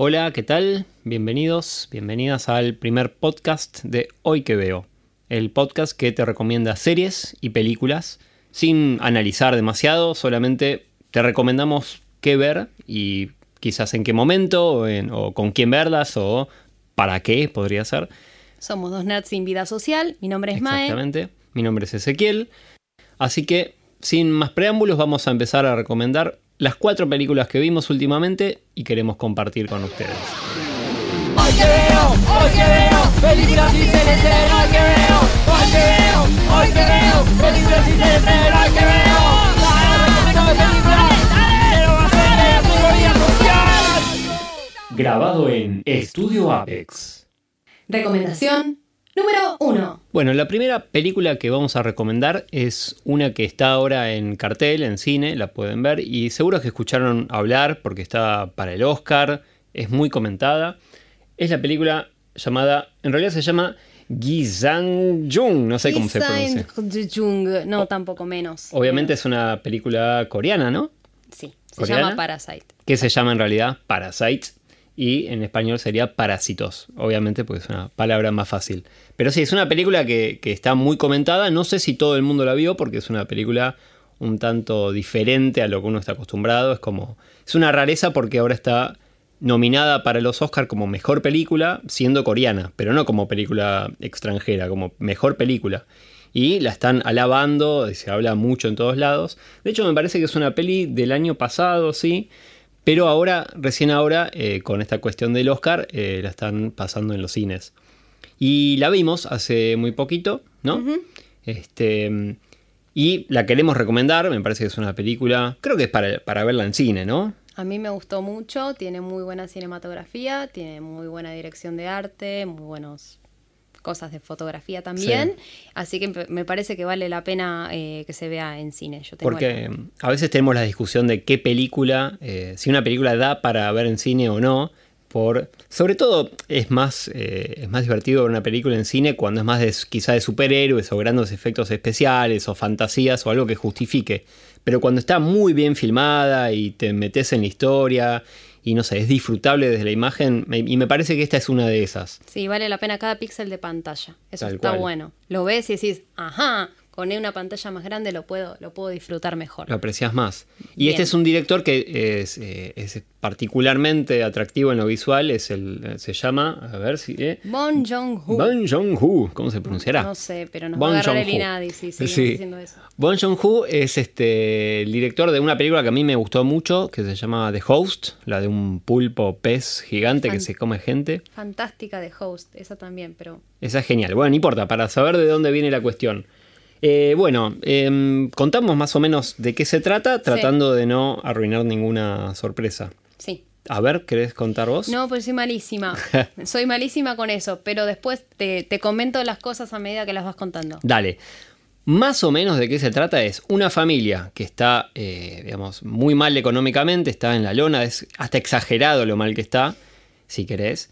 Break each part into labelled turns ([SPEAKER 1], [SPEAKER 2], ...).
[SPEAKER 1] Hola, ¿qué tal? Bienvenidos, bienvenidas al primer podcast de Hoy que veo, el podcast que te recomienda series y películas sin analizar demasiado, solamente te recomendamos qué ver y quizás en qué momento o, en- o con quién verlas o para qué podría ser.
[SPEAKER 2] Somos dos nerds sin vida social. Mi nombre es Mae.
[SPEAKER 1] Exactamente. Mi nombre es Ezequiel. Así que, sin más preámbulos, vamos a empezar a recomendar las cuatro películas que vimos últimamente y queremos compartir con ustedes.
[SPEAKER 3] Hoy que veo, hoy que veo, películas y series de hoy que veo, hoy que veo, hoy que veo, películas y series de hoy que veo. Dale, dale, dale, películas, quiero hacer de tu vida social.
[SPEAKER 1] Grabado en Estudio Apex.
[SPEAKER 2] Recomendación número uno.
[SPEAKER 1] Bueno, la primera película que vamos a recomendar es una que está ahora en cartel, en cine, la pueden ver y seguro que escucharon hablar porque está para el Oscar, es muy comentada. Es la película llamada, en realidad se llama Gizang-jung, no sé cómo se pronuncia.
[SPEAKER 2] Jung, no, tampoco menos.
[SPEAKER 1] Obviamente es una película coreana, ¿no?
[SPEAKER 2] Sí, se
[SPEAKER 1] ¿Coreana?
[SPEAKER 2] llama Parasite.
[SPEAKER 1] Que se llama en realidad Parasite y en español sería Parásitos, obviamente porque es una palabra más fácil. Pero sí, es una película que, que está muy comentada, no sé si todo el mundo la vio porque es una película un tanto diferente a lo que uno está acostumbrado, es como, es una rareza porque ahora está nominada para los Oscar como mejor película siendo coreana, pero no como película extranjera, como mejor película. Y la están alabando, se habla mucho en todos lados. De hecho, me parece que es una peli del año pasado, sí, pero ahora, recién ahora, eh, con esta cuestión del Oscar, eh, la están pasando en los cines. Y la vimos hace muy poquito, ¿no? Este. Y la queremos recomendar, me parece que es una película, creo que es para, para verla en cine, ¿no?
[SPEAKER 2] A mí me gustó mucho, tiene muy buena cinematografía, tiene muy buena dirección de arte, muy buenas cosas de fotografía también. Así que me parece que vale la pena eh, que se vea en cine. Yo tengo
[SPEAKER 1] Porque
[SPEAKER 2] el-
[SPEAKER 1] a veces tenemos la discusión de qué película, eh, si una película da para ver en cine o no. Por, sobre todo es más, eh, es más divertido ver una película en cine cuando es más de, quizá de superhéroes o grandes efectos especiales o fantasías o algo que justifique. Pero cuando está muy bien filmada y te metes en la historia y no sé, es disfrutable desde la imagen y me parece que esta es una de esas.
[SPEAKER 2] Sí, vale la pena cada píxel de pantalla. Eso
[SPEAKER 1] Tal
[SPEAKER 2] está
[SPEAKER 1] cual.
[SPEAKER 2] bueno. Lo ves y decís, ajá, con una pantalla más grande lo puedo, lo puedo disfrutar mejor.
[SPEAKER 1] Lo aprecias más. Y
[SPEAKER 2] Bien.
[SPEAKER 1] este es un director que es, eh, es particularmente atractivo en lo visual. Es el, eh, se llama, a ver si. eh,
[SPEAKER 2] Bon Jong-ho.
[SPEAKER 1] Bong Joon-ho. ¿Cómo se pronunciará?
[SPEAKER 2] No sé, pero nos va a agarrar el. INADI si
[SPEAKER 1] Sí.
[SPEAKER 2] diciendo eso.
[SPEAKER 1] Bong Joon-ho es este, el director de una película que a mí me gustó mucho, que se llama The Host, la de un pulpo pez gigante que se come gente.
[SPEAKER 2] Fantástica de Host, esa también, pero
[SPEAKER 1] Esa es genial. Bueno, no importa, para saber de dónde viene la cuestión. Eh, bueno, em, contamos más o menos de qué se trata, tratando de no arruinar ninguna sorpresa.
[SPEAKER 2] sí.
[SPEAKER 1] A ver, ¿querés contar vos?
[SPEAKER 2] No, pues soy malísima. soy malísima con eso, pero después te, te comento las cosas a medida que las vas contando.
[SPEAKER 1] Dale. Más o menos de qué se trata es una familia que está, eh, digamos, muy mal económicamente, está en la lona, es hasta exagerado lo mal que está, si querés.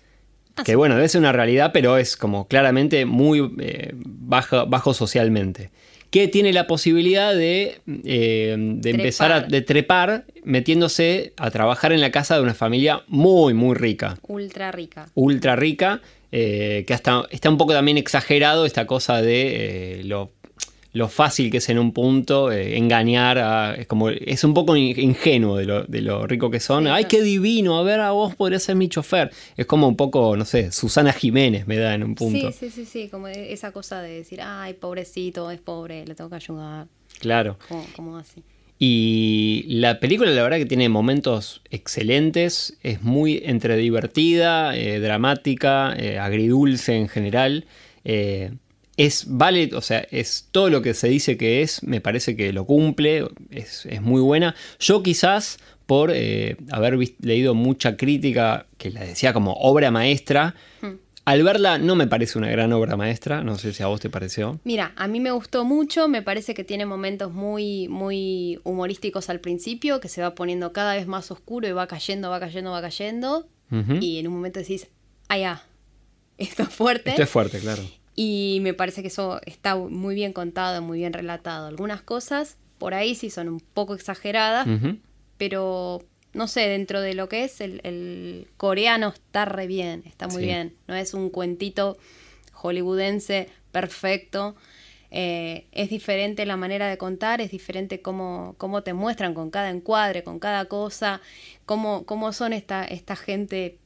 [SPEAKER 2] Ah,
[SPEAKER 1] que
[SPEAKER 2] sí.
[SPEAKER 1] bueno, debe ser una realidad, pero es como claramente muy eh, bajo, bajo socialmente. Que tiene la posibilidad de, eh, de empezar a
[SPEAKER 2] Trepar.
[SPEAKER 1] de trepar metiéndose a trabajar en la casa de una familia muy, muy rica
[SPEAKER 2] Ultra rica.
[SPEAKER 1] ultra rica, eh, que hasta está un poco también exagerado esta cosa de eh, lo, lo fácil que es en un punto eh, engañar a, es como es un poco in- ingenuo de lo, de lo rico que son.
[SPEAKER 2] Sí,
[SPEAKER 1] Ay, qué divino, a ver, a vos podría ser mi chofer. Es como un poco, no sé, Susana Jiménez me da en un punto.
[SPEAKER 2] Sí, sí, sí, sí, como e- esa cosa de decir, ay, pobrecito, es pobre, le tengo que ayudar,
[SPEAKER 1] Claro.
[SPEAKER 2] como, como así.
[SPEAKER 1] Y la película, la verdad, que tiene momentos excelentes. Es muy entre divertida, eh, dramática, eh, agridulce en general. Eh, es, vale, o sea, es todo lo que se dice que es, me parece que lo cumple. Es, es muy buena. Yo, quizás, por eh, haber vis- leído mucha crítica que la decía como obra maestra, al verla no me parece una gran obra maestra. No sé si a vos te pareció.
[SPEAKER 2] Mira, a mí me gustó mucho, me parece que tiene momentos muy, muy humorísticos al principio, que se va poniendo cada vez más oscuro y va cayendo, va cayendo, va cayendo. Y en un momento decís, ah, ya, esto es fuerte.
[SPEAKER 1] Esto es fuerte, claro.
[SPEAKER 2] Y me parece que eso está muy bien contado, muy bien relatado. Algunas cosas por ahí sí son un poco exageradas, pero no sé, dentro de lo que es el, el coreano está re bien, está muy
[SPEAKER 1] Sí.
[SPEAKER 2] bien. No es un cuentito hollywoodense perfecto. Eh, es diferente la manera de contar, es diferente cómo, cómo te muestran con cada encuadre, con cada cosa, cómo, cómo son esta, esta gente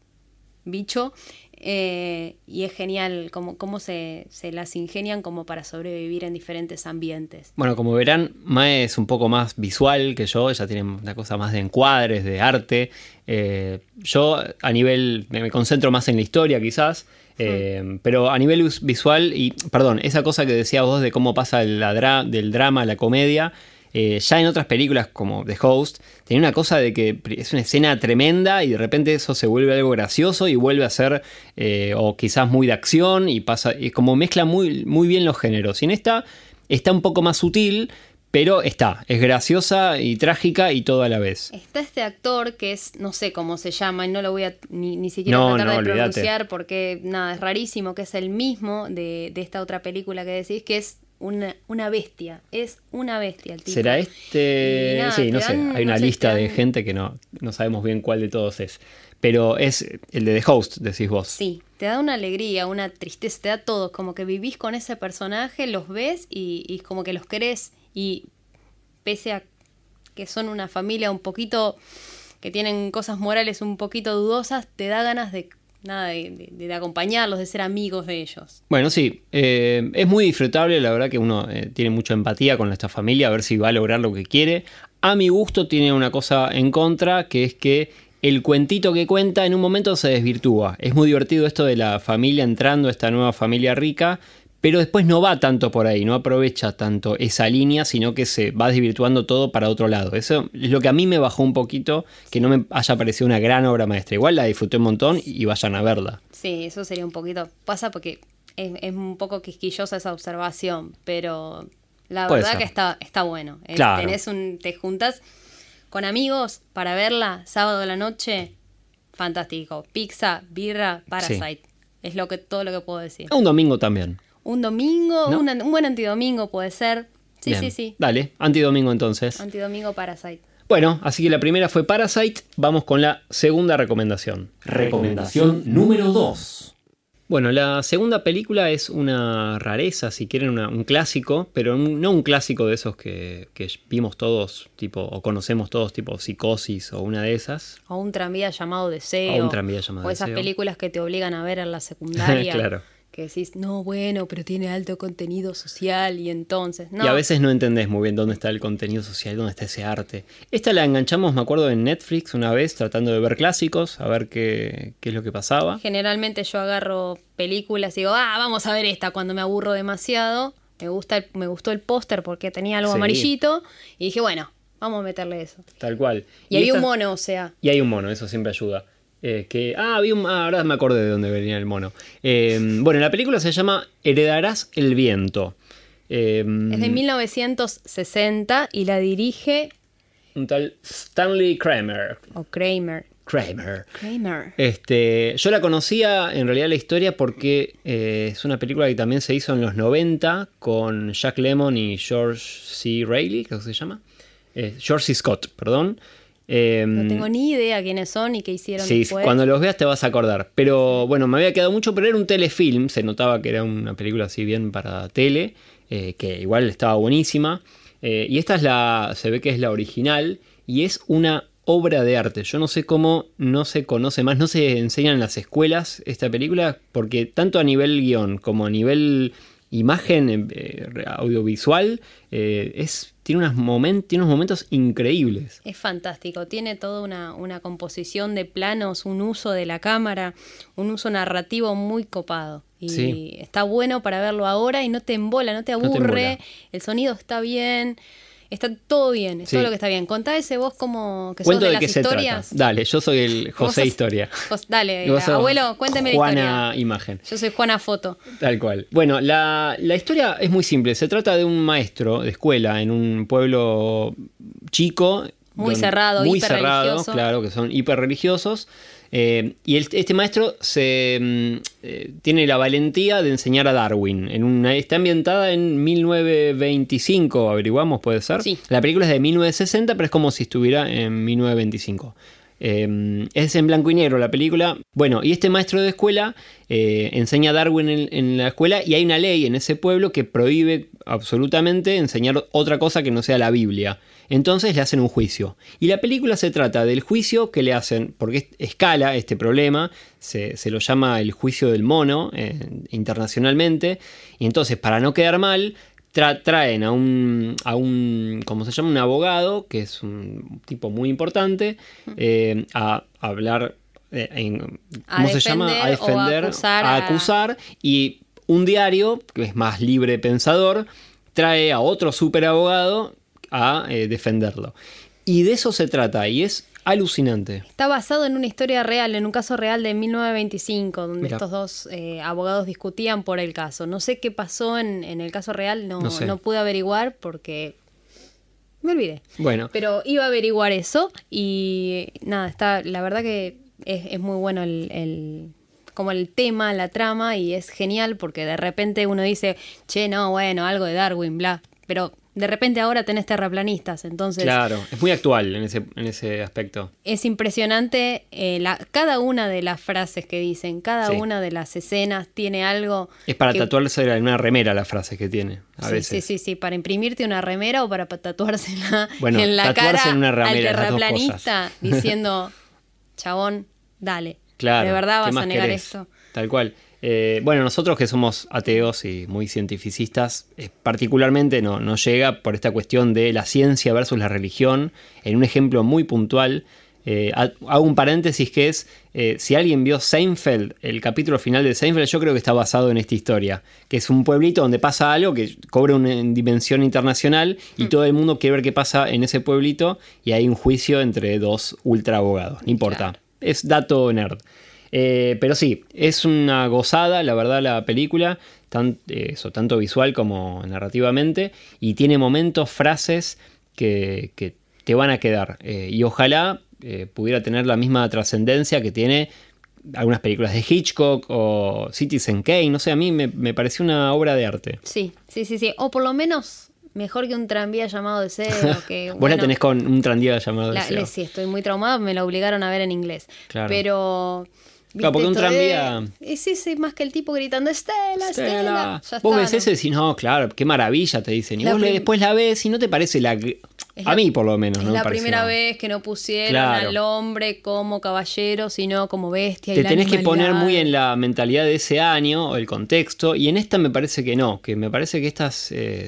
[SPEAKER 2] bicho. Eh, y es genial cómo, cómo se, se las ingenian como para sobrevivir en diferentes ambientes.
[SPEAKER 1] Bueno, como verán, Mae es un poco más visual que yo, ella tiene una cosa más de encuadres, de arte. Eh, yo a nivel, me, concentro más en la historia quizás, eh, pero a nivel vis- visual, y perdón, esa cosa que decías vos de cómo pasa la dra- del drama a la comedia, eh, ya en otras películas como The Host, tenía una cosa de que es una escena tremenda y de repente eso se vuelve algo gracioso y vuelve a ser, eh, o quizás muy de acción y pasa, y como mezcla muy, muy bien los géneros. Y en esta está un poco más sutil, pero está, es graciosa y trágica y todo a la vez.
[SPEAKER 2] Está este actor que es, no sé cómo se llama, y no lo voy a ni, ni siquiera
[SPEAKER 1] No,
[SPEAKER 2] tratar
[SPEAKER 1] no,
[SPEAKER 2] de pronunciar porque nada, es rarísimo, que es el mismo de, de esta otra película que decís, que es una, una bestia. Es una bestia el tipo.
[SPEAKER 1] ¿Será este?
[SPEAKER 2] Nada,
[SPEAKER 1] sí, no sé. Hay una
[SPEAKER 2] no sé,
[SPEAKER 1] lista de gente que no, no sabemos bien cuál de todos es. Pero es el de The Host, decís vos.
[SPEAKER 2] Sí, te da una alegría, una tristeza, te da todo. Como que vivís con ese personaje, los ves y, y como que los querés. Y pese a que son una familia un poquito. que tienen cosas morales un poquito dudosas, te da ganas de. Nada, de, acompañarlos, de ser amigos de ellos.
[SPEAKER 1] Bueno, sí, eh, es muy disfrutable, la verdad que uno eh, tiene mucha empatía con esta familia, a ver si va a lograr lo que quiere. A mi gusto tiene una cosa en contra, que es que el cuentito que cuenta en un momento se desvirtúa. Es muy divertido esto de la familia entrando esta nueva familia rica, pero después no va tanto por ahí, no aprovecha tanto esa línea, sino que se va desvirtuando todo para otro lado. Eso es lo que a mí me bajó un poquito, que no me haya parecido una gran obra maestra. Igual la disfruté un montón y vayan a verla.
[SPEAKER 2] Sí, eso sería un poquito. Pasa porque es, es un poco quisquillosa esa observación, pero la
[SPEAKER 1] Puede
[SPEAKER 2] verdad
[SPEAKER 1] ser.
[SPEAKER 2] que está, está bueno.
[SPEAKER 1] Claro.
[SPEAKER 2] Tenés un, te juntas con amigos para verla sábado de la noche, fantástico. Pizza, birra, Parasite. Es lo que, todo lo que puedo decir.
[SPEAKER 1] Un domingo también.
[SPEAKER 2] Un domingo,
[SPEAKER 1] ¿No?
[SPEAKER 2] un, un buen antidomingo puede ser. Sí,
[SPEAKER 1] Bien.
[SPEAKER 2] sí, sí.
[SPEAKER 1] Dale, antidomingo entonces.
[SPEAKER 2] Antidomingo Parasite.
[SPEAKER 1] Bueno, así que la primera fue Parasite. Vamos con la segunda recomendación.
[SPEAKER 4] Recomendación número 2.
[SPEAKER 1] Bueno, la segunda película es una rareza, si quieren, una- un clásico, pero un- no un clásico de esos que, que vimos todos, tipo, o conocemos todos, tipo Psicosis o una de esas.
[SPEAKER 2] O un tranvía llamado Deseo.
[SPEAKER 1] O un tranvía llamado
[SPEAKER 2] O esas
[SPEAKER 1] Deseo.
[SPEAKER 2] películas que te obligan a ver en la secundaria.
[SPEAKER 1] Claro.
[SPEAKER 2] Que decís, no, bueno, pero tiene alto contenido social y entonces. No,
[SPEAKER 1] Y a veces no entendés muy bien dónde está el contenido social, dónde está ese arte. Esta la enganchamos, me acuerdo, en Netflix una vez, tratando de ver clásicos, a ver qué, qué es lo que pasaba.
[SPEAKER 2] Generalmente yo agarro películas y digo, ah, vamos a ver esta cuando me aburro demasiado. Me, gusta el- me gustó el póster porque tenía algo
[SPEAKER 1] Sí.
[SPEAKER 2] amarillito. Y dije, bueno, vamos a meterle eso.
[SPEAKER 1] Tal cual.
[SPEAKER 2] Y, había un
[SPEAKER 1] esta-
[SPEAKER 2] mono, o sea.
[SPEAKER 1] Y hay un mono, eso siempre ayuda. Eh, que, ah, había un, ah, ahora me acordé de dónde venía el mono. Eh, bueno, la película se llama Heredarás el viento. Eh,
[SPEAKER 2] Es de 1960 y la dirige.
[SPEAKER 1] un tal Stanley Kramer.
[SPEAKER 2] O Kramer.
[SPEAKER 1] Kramer.
[SPEAKER 2] Kramer.
[SPEAKER 1] Este, yo la conocía en realidad la historia porque eh, es una película que también se hizo en los 90 con Jack Lemmon y George C. Reilly, que se llama. Eh, George C. Scott, perdón. Eh,
[SPEAKER 2] No tengo ni idea quiénes son y qué hicieron
[SPEAKER 1] Sí,
[SPEAKER 2] después.
[SPEAKER 1] cuando los veas te vas a acordar. Pero bueno, me había quedado mucho, pero era un telefilm. Se notaba que era una película así bien para tele, eh, que igual estaba buenísima. Eh, y esta es la, se ve que es la original y es una obra de arte. Yo no sé cómo no se conoce más, no se enseña en las escuelas esta película, porque tanto a nivel guion como a nivel imagen eh, audiovisual, eh, es, tiene, unas momen- tiene unos momentos increíbles.
[SPEAKER 2] Es fantástico, tiene toda una, una composición de planos, un uso de la cámara, un uso narrativo muy copado. Y
[SPEAKER 1] Sí.
[SPEAKER 2] está bueno para verlo ahora y no te embola, no te aburre, el sonido está bien, está todo bien, es
[SPEAKER 1] Sí.
[SPEAKER 2] todo lo que está bien. Contá ese vos como que sos
[SPEAKER 1] Cuento
[SPEAKER 2] de,
[SPEAKER 1] de,
[SPEAKER 2] las
[SPEAKER 1] qué se
[SPEAKER 2] historias.
[SPEAKER 1] trata. Dale, yo soy el
[SPEAKER 2] ¿Vos
[SPEAKER 1] José
[SPEAKER 2] sos-
[SPEAKER 1] Historia.
[SPEAKER 2] vos- dale,
[SPEAKER 1] vos sos
[SPEAKER 2] abuelo, cuénteme la
[SPEAKER 1] Juana
[SPEAKER 2] historia.
[SPEAKER 1] Imagen.
[SPEAKER 2] Yo soy Juana Foto.
[SPEAKER 1] Tal cual. Bueno, la, la historia es muy simple. Se trata de un maestro de escuela en un pueblo chico.
[SPEAKER 2] Muy cerrado,
[SPEAKER 1] muy cerrado, claro, que son hiperreligiosos. Eh, y el- este maestro se, mm, eh, tiene la valentía de enseñar a Darwin. En una, está ambientada en 1925, averiguamos, puede ser.
[SPEAKER 2] Sí.
[SPEAKER 1] La película es de 1960, pero es como si estuviera en 1925. Eh, es en blanco y negro la película. Bueno, y este maestro de escuela eh, enseña a Darwin en, en la escuela y hay una ley en ese pueblo que prohíbe absolutamente enseñar otra cosa que no sea la Biblia. Entonces le hacen un juicio. Y la película se trata del juicio que le hacen, porque es- escala este problema, se, se lo llama el juicio del mono eh, internacionalmente. Y entonces, para no quedar mal, tra- traen a un, a un, ¿cómo se llama? Un abogado, que es un tipo muy importante, eh, a, a hablar, eh, en- ¿cómo se llama? A
[SPEAKER 2] defender a acusar
[SPEAKER 1] a
[SPEAKER 2] a-
[SPEAKER 1] acusar, y un diario, que es más libre pensador, trae a otro super abogado a eh, defenderlo. Y de eso se trata, y es alucinante.
[SPEAKER 2] Está basado en una historia real, en un caso real de 1925, donde estos dos eh, abogados discutían por el caso. No sé qué pasó en, en el caso real, no,
[SPEAKER 1] No
[SPEAKER 2] pude averiguar porque me olvidé.
[SPEAKER 1] Bueno,
[SPEAKER 2] Pero iba a averiguar eso y nada, está, la verdad que es, es muy bueno el, el- como el tema, la trama y es genial porque de repente uno dice, che, no, bueno, algo de Darwin, bla, pero de repente ahora tenés terraplanistas, entonces
[SPEAKER 1] claro, es muy actual en ese, en ese aspecto.
[SPEAKER 2] es impresionante eh, la, cada una de las frases que dicen, cada
[SPEAKER 1] Sí.
[SPEAKER 2] una de las escenas tiene algo...
[SPEAKER 1] Es para
[SPEAKER 2] que-
[SPEAKER 1] tatuarse en una remera la frase que tiene, a
[SPEAKER 2] Sí,
[SPEAKER 1] veces.
[SPEAKER 2] sí, sí, sí, para imprimirte una remera o para pa- tatuársela
[SPEAKER 1] Bueno,
[SPEAKER 2] en la
[SPEAKER 1] tatuarse
[SPEAKER 2] cara
[SPEAKER 1] en una remera,
[SPEAKER 2] al
[SPEAKER 1] las
[SPEAKER 2] terraplanista diciendo, chabón, dale,
[SPEAKER 1] Claro.
[SPEAKER 2] de verdad
[SPEAKER 1] ¿qué
[SPEAKER 2] vas a negar
[SPEAKER 1] querés?
[SPEAKER 2] esto.
[SPEAKER 1] Tal cual. Eh, bueno, nosotros que somos ateos y muy cientificistas, eh, particularmente no, nos llega por esta cuestión de la ciencia versus la religión, en un ejemplo muy puntual. eh, ha- hago un paréntesis que es, si alguien vio Seinfeld, el capítulo final de Seinfeld, yo creo que está basado en esta historia, que es un pueblito donde pasa algo que cobra una dimensión internacional y todo el mundo quiere ver qué pasa en ese pueblito y hay un juicio entre dos ultra abogados, no importa.
[SPEAKER 2] Claro.
[SPEAKER 1] Es dato nerd. Eh, pero sí, es una gozada, la verdad, la película, tan- eh, eso, tanto visual como narrativamente, y tiene momentos, frases que, que te van a quedar. Eh, y ojalá eh, pudiera tener la misma trascendencia que tiene algunas películas de Hitchcock o Citizen Kane, no sé, a mí me, me pareció una obra de arte.
[SPEAKER 2] Sí, sí, sí, sí, o por lo menos mejor que un tranvía llamado Deseo, que
[SPEAKER 1] Vos
[SPEAKER 2] bueno,
[SPEAKER 1] la tenés con un tranvía llamado
[SPEAKER 2] la-
[SPEAKER 1] Deseo.
[SPEAKER 2] sí, estoy muy traumada, me la obligaron a ver en inglés.
[SPEAKER 1] Claro.
[SPEAKER 2] Pero...
[SPEAKER 1] Claro, porque un tranvía-
[SPEAKER 2] Y sí, sí, más que el tipo gritando, Estela, Estela.
[SPEAKER 1] Vos
[SPEAKER 2] está,
[SPEAKER 1] ves
[SPEAKER 2] ¿no?
[SPEAKER 1] eso y decís, no, claro, qué maravilla, te dicen. Y
[SPEAKER 2] La
[SPEAKER 1] vos
[SPEAKER 2] prim-
[SPEAKER 1] después la ves y no te parece la... a mí por lo menos.
[SPEAKER 2] Es
[SPEAKER 1] no
[SPEAKER 2] la
[SPEAKER 1] pareció.
[SPEAKER 2] primera vez que no pusieron
[SPEAKER 1] Claro.
[SPEAKER 2] al hombre como caballero, sino como bestia.
[SPEAKER 1] Te tenés que poner muy en la mentalidad de ese año o el contexto. Y en esta me parece que no, que me parece que esta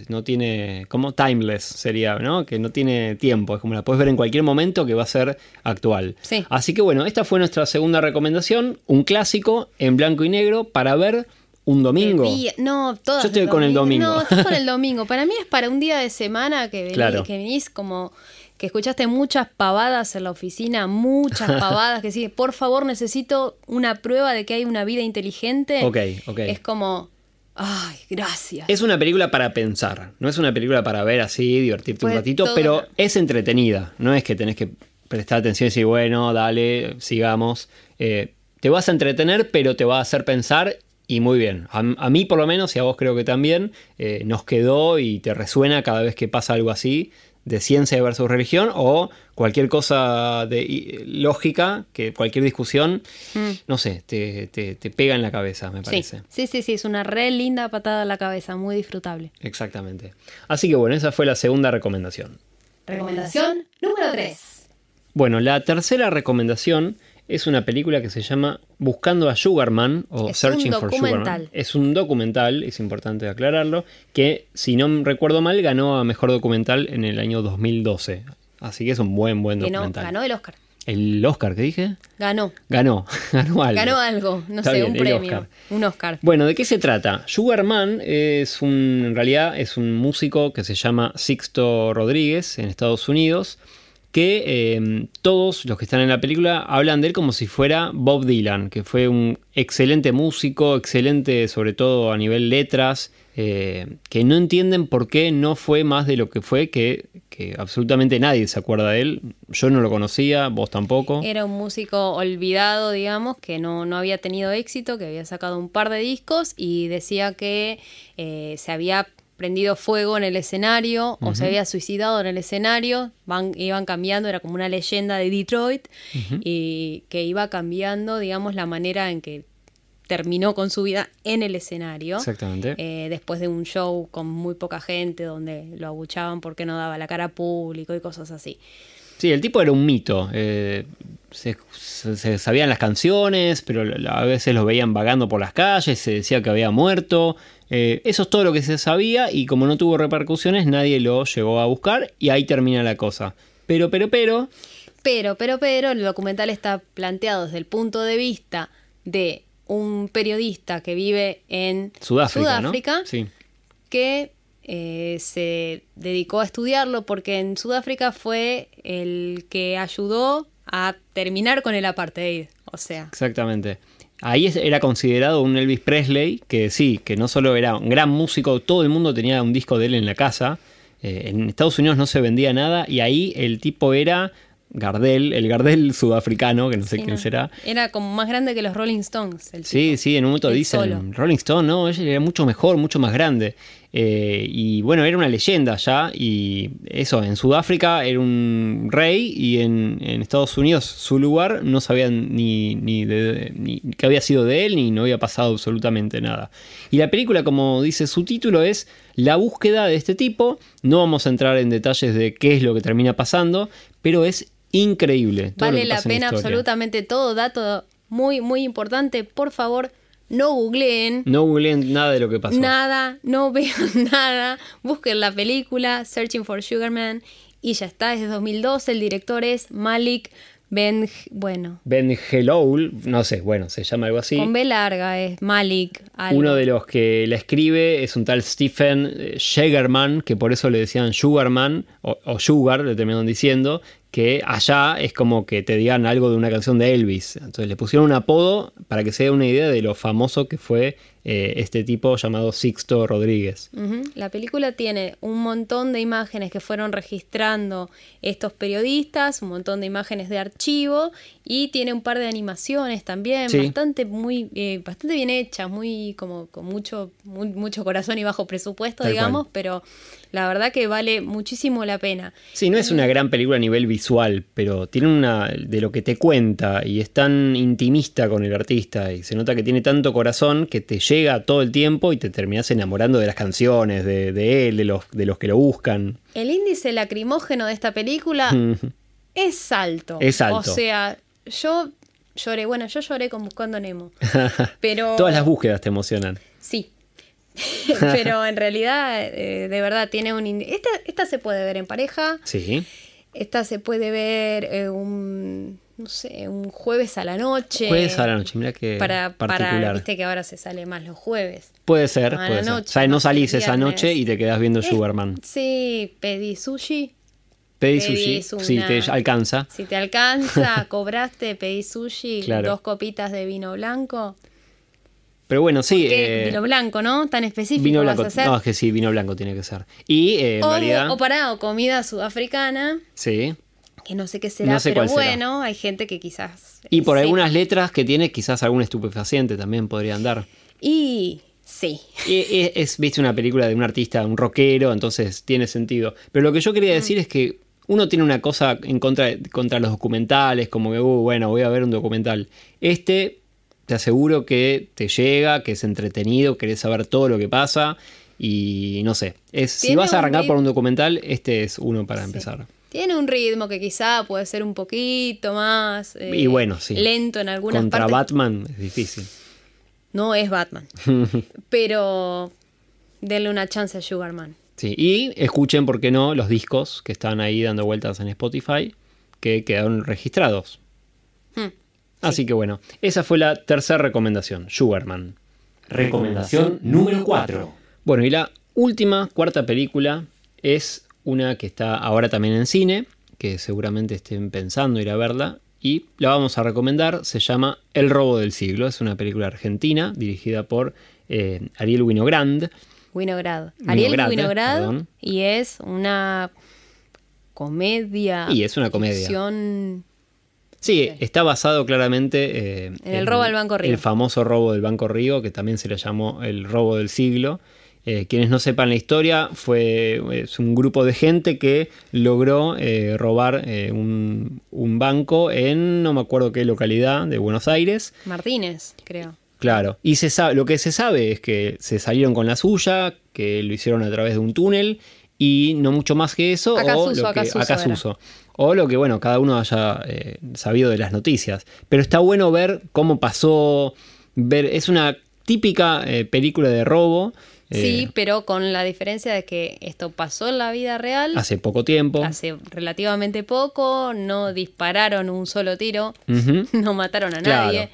[SPEAKER 1] no tiene. como timeless sería, ¿no? Que no tiene tiempo. Es como la puedes ver en cualquier momento que va a ser actual.
[SPEAKER 2] Sí.
[SPEAKER 1] Así que bueno, esta fue nuestra segunda recomendación. Un clásico en blanco y negro para ver un domingo.
[SPEAKER 2] Día- No, todas
[SPEAKER 1] Yo estoy con el domingo.
[SPEAKER 2] No, estoy con el domingo. Para mí es para un día de semana que venís,
[SPEAKER 1] Claro.
[SPEAKER 2] que venís como que escuchaste muchas pavadas en la oficina, muchas pavadas que sí, por favor necesito una prueba de que hay una vida inteligente.
[SPEAKER 1] Ok, ok.
[SPEAKER 2] Es como, ay, gracias.
[SPEAKER 1] Es una película para pensar, no es una película para ver así, divertirte un
[SPEAKER 2] Pues
[SPEAKER 1] ratito, pero es entretenida. No es que tenés que prestar atención y decir, bueno, dale, sigamos. Eh, te vas a entretener, pero te va a hacer pensar y muy bien. A, a mí por lo menos, y a vos creo que también, eh, nos quedó y te resuena cada vez que pasa algo así de ciencia versus religión o cualquier cosa de y- lógica, que cualquier discusión, no sé, te, te- te pega en la cabeza, me
[SPEAKER 2] Mm. sí,
[SPEAKER 1] parece.
[SPEAKER 2] sí, sí, sí, es una re linda patada a la cabeza, muy disfrutable.
[SPEAKER 1] Exactamente. Así que bueno, esa fue la segunda recomendación.
[SPEAKER 2] Recomendación número 3.
[SPEAKER 1] Bueno, la tercera recomendación es una película que se llama Buscando a Sugarman o
[SPEAKER 2] Es
[SPEAKER 1] Searching for
[SPEAKER 2] documental.
[SPEAKER 1] Sugarman. Es un documental, es importante aclararlo, que si no recuerdo mal ganó a Mejor Documental en el año 2012. Así que es un buen, buen
[SPEAKER 2] Que no,
[SPEAKER 1] documental.
[SPEAKER 2] ganó el Oscar.
[SPEAKER 1] ¿El Oscar que dije?
[SPEAKER 2] Ganó.
[SPEAKER 1] Ganó, ganó algo.
[SPEAKER 2] Ganó algo, no
[SPEAKER 1] Está
[SPEAKER 2] sé,
[SPEAKER 1] bien,
[SPEAKER 2] un premio.
[SPEAKER 1] Oscar.
[SPEAKER 2] Un Oscar.
[SPEAKER 1] Bueno, ¿de qué se trata? Sugarman es un, en realidad es un músico que se llama Sixto Rodríguez en Estados Unidos, que eh, todos los que están en la película hablan de él como si fuera Bob Dylan, que fue un excelente músico, excelente sobre todo a nivel letras, eh, que no entienden por qué no fue más de lo que fue, que que absolutamente nadie se acuerda de él. Yo no lo conocía, vos tampoco.
[SPEAKER 2] Era un músico olvidado, digamos, que no, no había tenido éxito, que había sacado un par de discos y decía que eh, se había prendido fuego en el escenario o se había suicidado en el escenario, van, iban cambiando, era como una leyenda de Detroit y que iba cambiando, digamos, la manera en que terminó con su vida en el escenario.
[SPEAKER 1] Exactamente.
[SPEAKER 2] eh, después de un show con muy poca gente donde lo abuchaban porque no daba la cara a público y cosas así.
[SPEAKER 1] Sí, el tipo era un mito. eh, se, se- se sabían las canciones, pero a veces lo veían vagando por las calles, se decía que había muerto. Eh, eso es todo lo que se sabía y como no tuvo repercusiones, nadie lo llegó a buscar y ahí termina la cosa. Pero, pero, pero,
[SPEAKER 2] Pero, pero, pero, el documental está planteado desde el punto de vista de un periodista que vive en
[SPEAKER 1] Sudáfrica,
[SPEAKER 2] Sudáfrica,
[SPEAKER 1] ¿no? Sí.
[SPEAKER 2] que eh, se dedicó a estudiarlo porque en Sudáfrica fue el que ayudó a terminar con el apartheid. O sea,
[SPEAKER 1] Exactamente. Ahí era considerado un Elvis Presley, que sí, que no solo era un gran músico, todo el mundo tenía un disco de él en la casa. Eh, en Estados Unidos no se vendía nada y ahí el tipo era Gardel, el Gardel sudafricano, que no sé
[SPEAKER 2] sí,
[SPEAKER 1] quién
[SPEAKER 2] no,
[SPEAKER 1] será.
[SPEAKER 2] era como más grande que los Rolling Stones. El
[SPEAKER 1] Sí,
[SPEAKER 2] tipo.
[SPEAKER 1] sí, en un momento
[SPEAKER 2] Él
[SPEAKER 1] dicen,
[SPEAKER 2] solo.
[SPEAKER 1] Rolling Stone, no, ella era mucho mejor, mucho más grande. Eh, y bueno, era una leyenda ya. Y eso, en Sudáfrica era un rey y en, en Estados Unidos su lugar no sabían ni, ni, de- ni que había sido de él ni no había pasado absolutamente nada. Y la película, como dice su título, es la búsqueda de este tipo. No vamos a entrar en detalles de qué es lo que termina pasando, pero es increíble. todo
[SPEAKER 2] Vale la pena absolutamente todo, dato muy, muy importante. Por favor, no googleen.
[SPEAKER 1] No googleen nada de lo que pasó.
[SPEAKER 2] Nada, no vean nada. Busquen la película Searching for Sugarman y ya está, es de 2012. El director es Malik Ben. Bueno,
[SPEAKER 1] Ben Helloul, no sé, bueno, se llama algo así.
[SPEAKER 2] con B larga es Malik. algo.
[SPEAKER 1] Uno de los que la escribe es un tal Stephen eh, Sugarman, que por eso le decían Sugarman, o, o Sugar, le terminaron diciendo, que allá es como que te digan algo de una canción de Elvis. Entonces le pusieron un apodo para que se dé una idea de lo famoso que fue eh, este tipo llamado Sixto Rodríguez.
[SPEAKER 2] La película tiene un montón de imágenes que fueron registrando estos periodistas, un montón de imágenes de archivo y tiene un par de animaciones también,
[SPEAKER 1] Sí.
[SPEAKER 2] bastante muy, eh, bastante bien hechas, muy como con mucho, muy- mucho corazón y bajo presupuesto,
[SPEAKER 1] Tal
[SPEAKER 2] digamos,
[SPEAKER 1] cual.
[SPEAKER 2] pero la verdad que vale muchísimo la pena.
[SPEAKER 1] Sí, no es una gran película a nivel visual, pero tiene una de lo que te cuenta y es tan intimista con el artista y se nota que tiene tanto corazón que te llega todo el tiempo y te terminas enamorando de las canciones, de, de él, de los, de los que lo buscan.
[SPEAKER 2] El índice lacrimógeno de esta película es alto.
[SPEAKER 1] Es alto.
[SPEAKER 2] O sea, yo lloré, bueno, yo lloré con Buscando Nemo, pero...
[SPEAKER 1] Todas las búsquedas te emocionan.
[SPEAKER 2] Sí. Pero en realidad, eh, de verdad, tiene un... Esta, esta se puede ver en pareja,
[SPEAKER 1] Sí.
[SPEAKER 2] esta se puede ver eh, un, no sé, un jueves a la noche.
[SPEAKER 1] Jueves a la noche, mira qué
[SPEAKER 2] Para, para,
[SPEAKER 1] particular.
[SPEAKER 2] viste que ahora se sale más los jueves.
[SPEAKER 1] Puede ser,
[SPEAKER 2] a
[SPEAKER 1] puede ser.
[SPEAKER 2] noche,
[SPEAKER 1] O sea, no salís esa noche y te quedas viendo
[SPEAKER 2] Eh,
[SPEAKER 1] Sugarman.
[SPEAKER 2] Sí, pedí sushi.
[SPEAKER 1] Pedí sushi, si te alcanza.
[SPEAKER 2] Si te alcanza, cobraste, pedí sushi,
[SPEAKER 1] Claro.
[SPEAKER 2] dos copitas de vino blanco.
[SPEAKER 1] Pero bueno, sí. Eh,
[SPEAKER 2] vino blanco, ¿no? Tan específico
[SPEAKER 1] vino
[SPEAKER 2] vas
[SPEAKER 1] blanco.
[SPEAKER 2] a hacer.
[SPEAKER 1] No, es que sí, vino blanco tiene que ser. Y eh, en
[SPEAKER 2] o,
[SPEAKER 1] realidad.
[SPEAKER 2] o pará, o comida sudafricana,
[SPEAKER 1] Sí.
[SPEAKER 2] que no sé qué será,
[SPEAKER 1] No sé
[SPEAKER 2] pero
[SPEAKER 1] cuál será.
[SPEAKER 2] bueno, hay gente que quizás...
[SPEAKER 1] Y por
[SPEAKER 2] sí.
[SPEAKER 1] algunas letras que tiene, quizás algún estupefaciente también podrían dar.
[SPEAKER 2] Y sí.
[SPEAKER 1] Y es, viste, una película de un artista, un rockero, entonces tiene sentido. Pero lo que yo
[SPEAKER 2] Mm.
[SPEAKER 1] quería decir es que uno tiene una cosa en contra, contra los documentales, como que, uh, bueno, voy a ver un documental. Este, te aseguro que te llega, que es entretenido, querés saber todo lo que pasa. Y no sé, es, si vas a arrancar por un documental, este es uno para
[SPEAKER 2] Sí.
[SPEAKER 1] empezar.
[SPEAKER 2] Tiene un ritmo que quizá puede ser un poquito más eh,
[SPEAKER 1] Y bueno, sí.
[SPEAKER 2] lento en algunas
[SPEAKER 1] Contra
[SPEAKER 2] partes.
[SPEAKER 1] Batman es difícil.
[SPEAKER 2] No es Batman. pero denle una chance a Sugarman.
[SPEAKER 1] Sí, y escuchen, ¿por qué no?, los discos que están ahí dando vueltas en Spotify, que quedaron registrados.
[SPEAKER 2] Hmm.
[SPEAKER 1] Así que bueno, esa fue la tercera recomendación, Sugarman.
[SPEAKER 4] Recomendación número 4.
[SPEAKER 1] Bueno, y la última, cuarta película, es una que está ahora también en cine, que seguramente estén pensando ir a verla, y la vamos a recomendar, se llama El robo del siglo, es una película argentina dirigida por eh, Ariel Winogrand.
[SPEAKER 2] Winograd. Ariel
[SPEAKER 1] Winograd,
[SPEAKER 2] Winograd. y es una comedia.
[SPEAKER 1] Y es una comedia. Sí, está basado claramente eh,
[SPEAKER 2] En el robo del Banco Río.
[SPEAKER 1] El famoso robo del Banco Río, que también se le llamó el robo del siglo. Eh, quienes no sepan la historia, fue es un grupo de gente que logró eh, robar eh, un, un banco en no me acuerdo qué localidad de Buenos Aires.
[SPEAKER 2] Martínez, creo.
[SPEAKER 1] Claro, y se sabe, lo que se sabe es que se salieron con la suya, que lo hicieron a través de un túnel y no mucho más que eso.
[SPEAKER 2] Acasuso,
[SPEAKER 1] o lo que,
[SPEAKER 2] Acasuso.
[SPEAKER 1] O lo que, bueno, cada uno haya eh, sabido de las noticias. Pero está bueno ver cómo pasó, ver, es una típica eh, película de robo. eh,
[SPEAKER 2] Sí, pero con la diferencia de que esto pasó en la vida real
[SPEAKER 1] Hace poco tiempo.
[SPEAKER 2] hace relativamente poco, no dispararon un solo tiro, no mataron a
[SPEAKER 1] Claro.
[SPEAKER 2] nadie.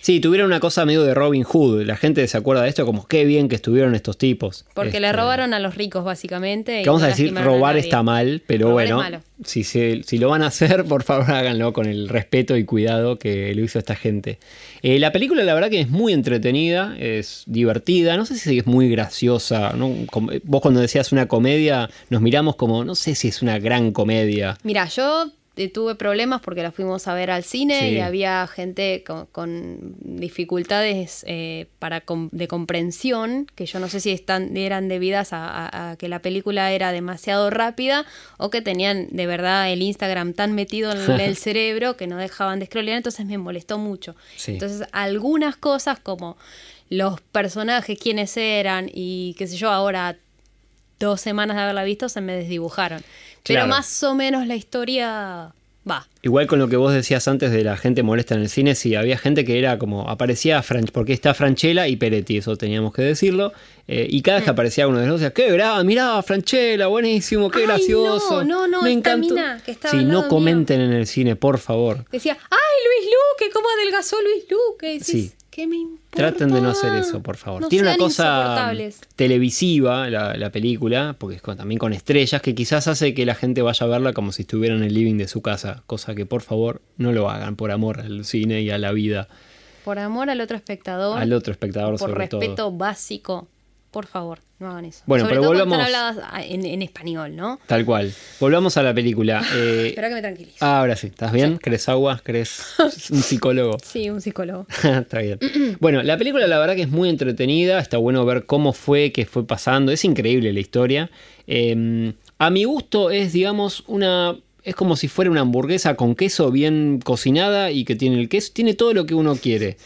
[SPEAKER 1] Sí, tuvieron una cosa medio de Robin Hood. La gente se acuerda de esto como qué bien que estuvieron estos tipos.
[SPEAKER 2] Porque le
[SPEAKER 1] Este,
[SPEAKER 2] robaron a los ricos, básicamente. y
[SPEAKER 1] Que vamos a decir,
[SPEAKER 2] a
[SPEAKER 1] robar está mal, pero
[SPEAKER 2] Robar
[SPEAKER 1] bueno, si, se- si lo van a hacer, por favor háganlo con el respeto y cuidado que lo hizo esta gente. Eh, la película la verdad que es muy entretenida, es divertida, no sé si es muy graciosa. vos cuando decías una comedia, nos miramos como, no sé si es una gran comedia.
[SPEAKER 2] Mira, yo tuve problemas porque la fuimos a ver al cine
[SPEAKER 1] Sí.
[SPEAKER 2] y había gente con, con dificultades eh, para com- de comprensión, que yo no sé si están, eran debidas a, a- a que la película era demasiado rápida o que tenían de verdad el Instagram tan metido en el cerebro que no dejaban de scrollear, entonces me molestó mucho.
[SPEAKER 1] Sí.
[SPEAKER 2] Entonces, algunas cosas como los personajes, quiénes eran y qué sé yo, ahora dos semanas de haberla visto se me desdibujaron. Pero
[SPEAKER 1] Claro.
[SPEAKER 2] más o menos la historia va.
[SPEAKER 1] Igual con lo que vos decías antes de la gente molesta en el cine, sí, había gente que era como, aparecía Fran, porque está Franchella y Peretti, eso teníamos que decirlo, eh, y cada vez que aparecía uno de los dos, decía, qué grave, mirá, Franchella, buenísimo, qué
[SPEAKER 2] Ay,
[SPEAKER 1] gracioso.
[SPEAKER 2] no, no, no,
[SPEAKER 1] me encantó.
[SPEAKER 2] mina que
[SPEAKER 1] sí, no
[SPEAKER 2] mío.
[SPEAKER 1] comenten en el cine, por favor.
[SPEAKER 2] Decía, ¡ay, Luis Luque! ¿Cómo adelgazó Luis Luque?
[SPEAKER 1] Sí.
[SPEAKER 2] ¿Qué me importa?
[SPEAKER 1] Traten de no hacer eso, por favor.
[SPEAKER 2] No
[SPEAKER 1] Tiene una cosa televisiva la, la película, porque es con- también con estrellas, que quizás hace que la gente vaya a verla como si estuviera en el living de su casa, cosa que por favor no lo hagan por amor al cine y a la vida,
[SPEAKER 2] Por amor al otro espectador,
[SPEAKER 1] al otro espectador
[SPEAKER 2] por
[SPEAKER 1] sobre
[SPEAKER 2] respeto
[SPEAKER 1] todo.
[SPEAKER 2] básico, por favor, no hagan eso.
[SPEAKER 1] Bueno,
[SPEAKER 2] Sobre
[SPEAKER 1] pero
[SPEAKER 2] todo
[SPEAKER 1] volvamos-
[SPEAKER 2] están habladas ah, en, en español, ¿no?
[SPEAKER 1] Tal cual. Volvamos a la película. Eh,
[SPEAKER 2] Espera que me tranquilice.
[SPEAKER 1] ahora sí, ¿estás bien? ¿Crees agua? ¿Crees un psicólogo?
[SPEAKER 2] Sí, un psicólogo.
[SPEAKER 1] Está bien. Bueno, la película la verdad que es muy entretenida, está bueno ver cómo fue, qué fue pasando, es increíble la historia. Eh, a mi gusto es, digamos, una... Es como si fuera una hamburguesa con queso bien cocinada y que tiene el queso, tiene todo lo que uno quiere.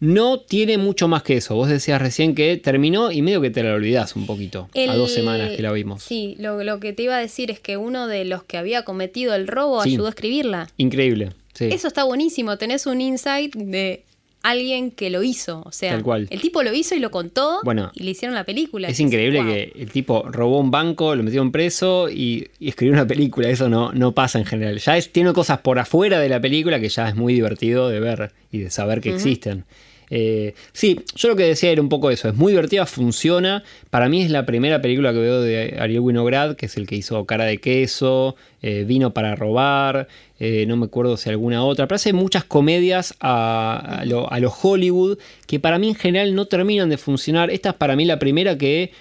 [SPEAKER 1] No tiene mucho más que eso. Vos decías recién que terminó y medio que te la olvidás un poquito. A dos semanas que la vimos.
[SPEAKER 2] Sí, lo, lo que te iba a decir es que uno de los que había cometido el robo
[SPEAKER 1] Sí.
[SPEAKER 2] ayudó a escribirla.
[SPEAKER 1] Increíble. Sí.
[SPEAKER 2] Eso está buenísimo, tenés un insight de alguien que lo hizo, o sea,
[SPEAKER 1] Tal cual.
[SPEAKER 2] el tipo lo hizo y lo contó
[SPEAKER 1] Bueno,
[SPEAKER 2] y le hicieron la película.
[SPEAKER 1] Es increíble
[SPEAKER 2] wow.
[SPEAKER 1] que el tipo robó un banco, lo metieron preso y, y escribió una película. Eso no, no pasa en general. Ya es, tiene cosas por afuera de la película que ya es muy divertido de ver y de saber que existen. Eh, sí, yo lo que decía era un poco eso. Es muy divertida, funciona. Para mí es la primera película que veo de Ariel Winograd, que es el que hizo Cara de Queso, eh, Vino para robar. eh, no me acuerdo si alguna otra. Pero hace muchas comedias a, a lo, a lo Hollywood que para mí en general no terminan de funcionar. Esta es para mí la primera que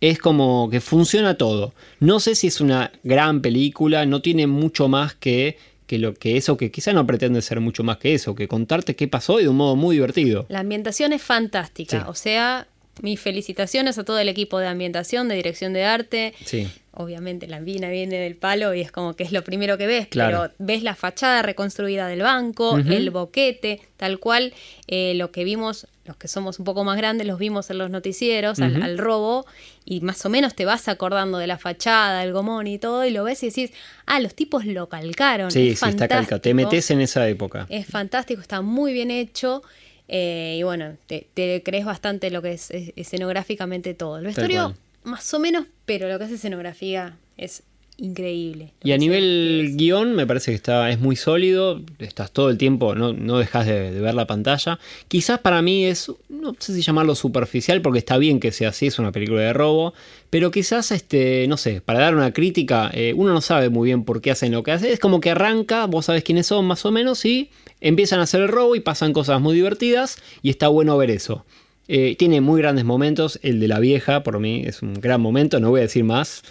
[SPEAKER 1] es como que funciona todo. No sé si es una gran película, no tiene mucho más que, que lo que eso, que quizá no pretende ser mucho más que eso, que contarte qué pasó y de un modo muy divertido.
[SPEAKER 2] La ambientación es fantástica,
[SPEAKER 1] Sí.
[SPEAKER 2] o sea, mis felicitaciones a todo el equipo de ambientación, de dirección de arte.
[SPEAKER 1] Sí.
[SPEAKER 2] Obviamente la vina viene del palo y es como que es lo primero que ves,
[SPEAKER 1] Claro.
[SPEAKER 2] pero ves la fachada reconstruida del banco, el boquete, tal cual eh, lo que vimos, los que somos un poco más grandes, los vimos en los noticieros, al, robo, y más o menos te vas acordando de la fachada, el gomón y todo, y lo ves y decís, ah, los tipos lo calcaron.
[SPEAKER 1] Sí,
[SPEAKER 2] es
[SPEAKER 1] sí, está calcado. Te
[SPEAKER 2] fantástico.
[SPEAKER 1] metes en esa época.
[SPEAKER 2] Es fantástico, está muy bien hecho. eh, y bueno, te, te crees bastante lo que es, es- escenográficamente todo. El vestuario,
[SPEAKER 1] cual.
[SPEAKER 2] más o menos, pero lo que es escenografía es increíble.
[SPEAKER 1] Y a nivel guion me parece que está, es muy sólido, estás todo el tiempo, no, no dejas de, de ver la pantalla. Quizás para mí es, no sé si llamarlo superficial, porque está bien que sea así, es una película de robo, pero quizás, este, no sé, para dar una crítica, eh, uno no sabe muy bien por qué hacen lo que hacen, es como que arranca, vos sabés quiénes son más o menos, y empiezan a hacer el robo y pasan cosas muy divertidas, y está bueno ver eso. Eh, tiene muy grandes momentos, el de la vieja, por mí es un gran momento, no voy a decir más.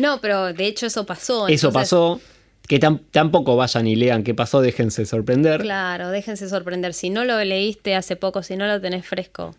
[SPEAKER 2] No, pero de hecho eso pasó.
[SPEAKER 1] Eso
[SPEAKER 2] entonces,
[SPEAKER 1] pasó. Que tam- tampoco vayan y lean qué pasó, déjense sorprender.
[SPEAKER 2] Claro, déjense sorprender. Si no lo leíste hace poco, si no lo tenés fresco,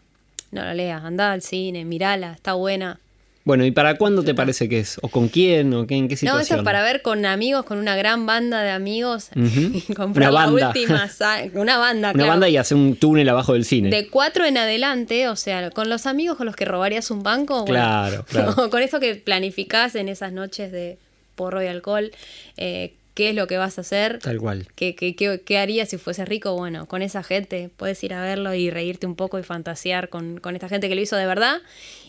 [SPEAKER 2] no lo leas. Andá al cine, mirala, está buena.
[SPEAKER 1] Bueno, ¿y para cuándo te parece que es? ¿O con quién? ¿O qué, en qué
[SPEAKER 2] No,
[SPEAKER 1] situación?
[SPEAKER 2] eso es para ver con amigos, con una gran banda de amigos y comprar
[SPEAKER 1] Una
[SPEAKER 2] la
[SPEAKER 1] banda.
[SPEAKER 2] última. Una banda,
[SPEAKER 1] Una
[SPEAKER 2] claro.
[SPEAKER 1] banda y hacer un túnel abajo del cine.
[SPEAKER 2] De cuatro en adelante, o sea, con los amigos con los que robarías un banco. bueno,
[SPEAKER 1] claro.
[SPEAKER 2] con eso que planificás en esas noches de porro y alcohol, eh, qué es lo que vas a hacer.
[SPEAKER 1] Tal cual.
[SPEAKER 2] ¿Qué, qué, qué, qué harías si fuese rico? Bueno, con esa gente puedes ir a verlo y reírte un poco y fantasear con, con esta gente que lo hizo de verdad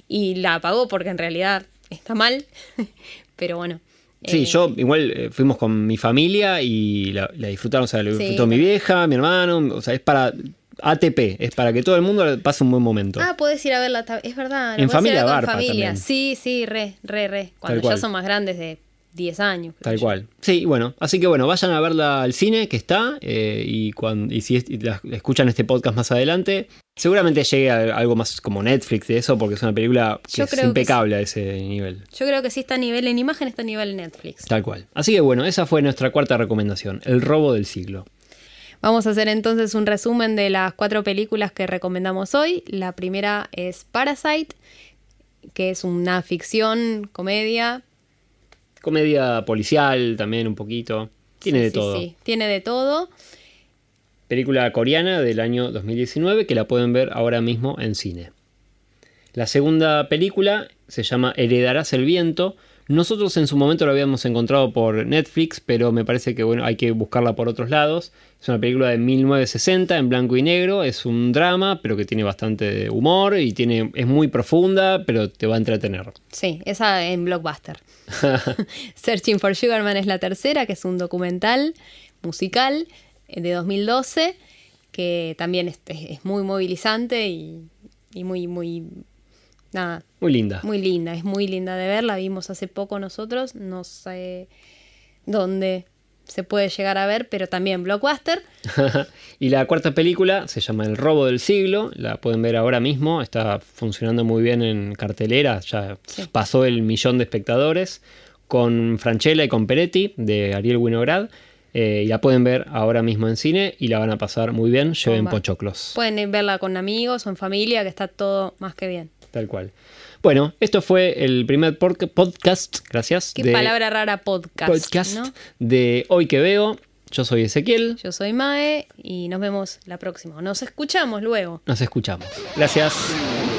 [SPEAKER 2] y la pagó porque en realidad está mal. Pero bueno.
[SPEAKER 1] Sí,
[SPEAKER 2] eh,
[SPEAKER 1] yo igual eh, fuimos con mi familia y la, la disfrutaron, o sea, la
[SPEAKER 2] Sí,
[SPEAKER 1] disfrutó mi vieja, mi hermano, o sea, es para ATP, es para que todo el mundo pase un buen momento.
[SPEAKER 2] Ah, puedes ir a verla, es verdad.
[SPEAKER 1] En familia
[SPEAKER 2] ver con
[SPEAKER 1] garpa
[SPEAKER 2] familia.
[SPEAKER 1] también.
[SPEAKER 2] Sí, sí, re, re, re. Cuando ya son más grandes de 10 años.
[SPEAKER 1] Tal
[SPEAKER 2] yo.
[SPEAKER 1] cual. Sí, bueno, así que bueno, vayan a verla al cine que está eh, y, cuando, y si es- y la- escuchan este podcast más adelante, seguramente llegue a algo más como Netflix de eso porque es una película que
[SPEAKER 2] Yo
[SPEAKER 1] es
[SPEAKER 2] creo que
[SPEAKER 1] impecable a ese nivel.
[SPEAKER 2] Yo creo que sí está a nivel en imagen, está a nivel Netflix.
[SPEAKER 1] Tal cual. Así que bueno, esa fue nuestra cuarta recomendación, El robo del siglo.
[SPEAKER 2] Vamos a hacer entonces un resumen de las cuatro películas que recomendamos hoy. La primera es Parasite, que es una ficción, comedia.
[SPEAKER 1] Comedia policial también un poquito. Tiene
[SPEAKER 2] Sí,
[SPEAKER 1] de
[SPEAKER 2] sí,
[SPEAKER 1] todo.
[SPEAKER 2] sí, tiene de todo.
[SPEAKER 1] Película coreana del año 2019 que la pueden ver ahora mismo en cine. La segunda película se llama Heredarás el viento. Nosotros en su momento la habíamos encontrado por Netflix, pero me parece que bueno, hay que buscarla por otros lados. Es una película de 1960 en blanco y negro, es un drama, pero que tiene bastante humor y tiene es muy profunda, pero te va a entretener.
[SPEAKER 2] Sí, esa en Blockbuster. Searching for Sugarman es la tercera, que es un documental musical de 2012, que también es, muy movilizante y, y muy, muy, nada,
[SPEAKER 1] Muy linda.
[SPEAKER 2] muy linda, es muy linda de ver, la vimos hace poco nosotros, no sé dónde se puede llegar a ver, pero también Blockbuster.
[SPEAKER 1] y la cuarta película se llama El robo del siglo, la pueden ver ahora mismo, está funcionando muy bien en cartelera, ya
[SPEAKER 2] Sí.
[SPEAKER 1] pasó el millón de espectadores, con Franchella y con Peretti de Ariel Winograd, eh, y la pueden ver ahora mismo en cine y la van a pasar muy bien, lleven
[SPEAKER 2] Bomba.
[SPEAKER 1] pochoclos,
[SPEAKER 2] Pueden verla con amigos o en familia, que está todo más que bien.
[SPEAKER 1] tal cual. Bueno, esto fue el primer podcast, gracias,
[SPEAKER 2] Qué
[SPEAKER 1] de
[SPEAKER 2] palabra rara podcast,
[SPEAKER 1] podcast
[SPEAKER 2] ¿no?
[SPEAKER 1] de Hoy que Veo. Yo soy Ezequiel,
[SPEAKER 2] Yo soy Mae y nos vemos la próxima. Nos escuchamos luego.
[SPEAKER 1] nos escuchamos. Gracias.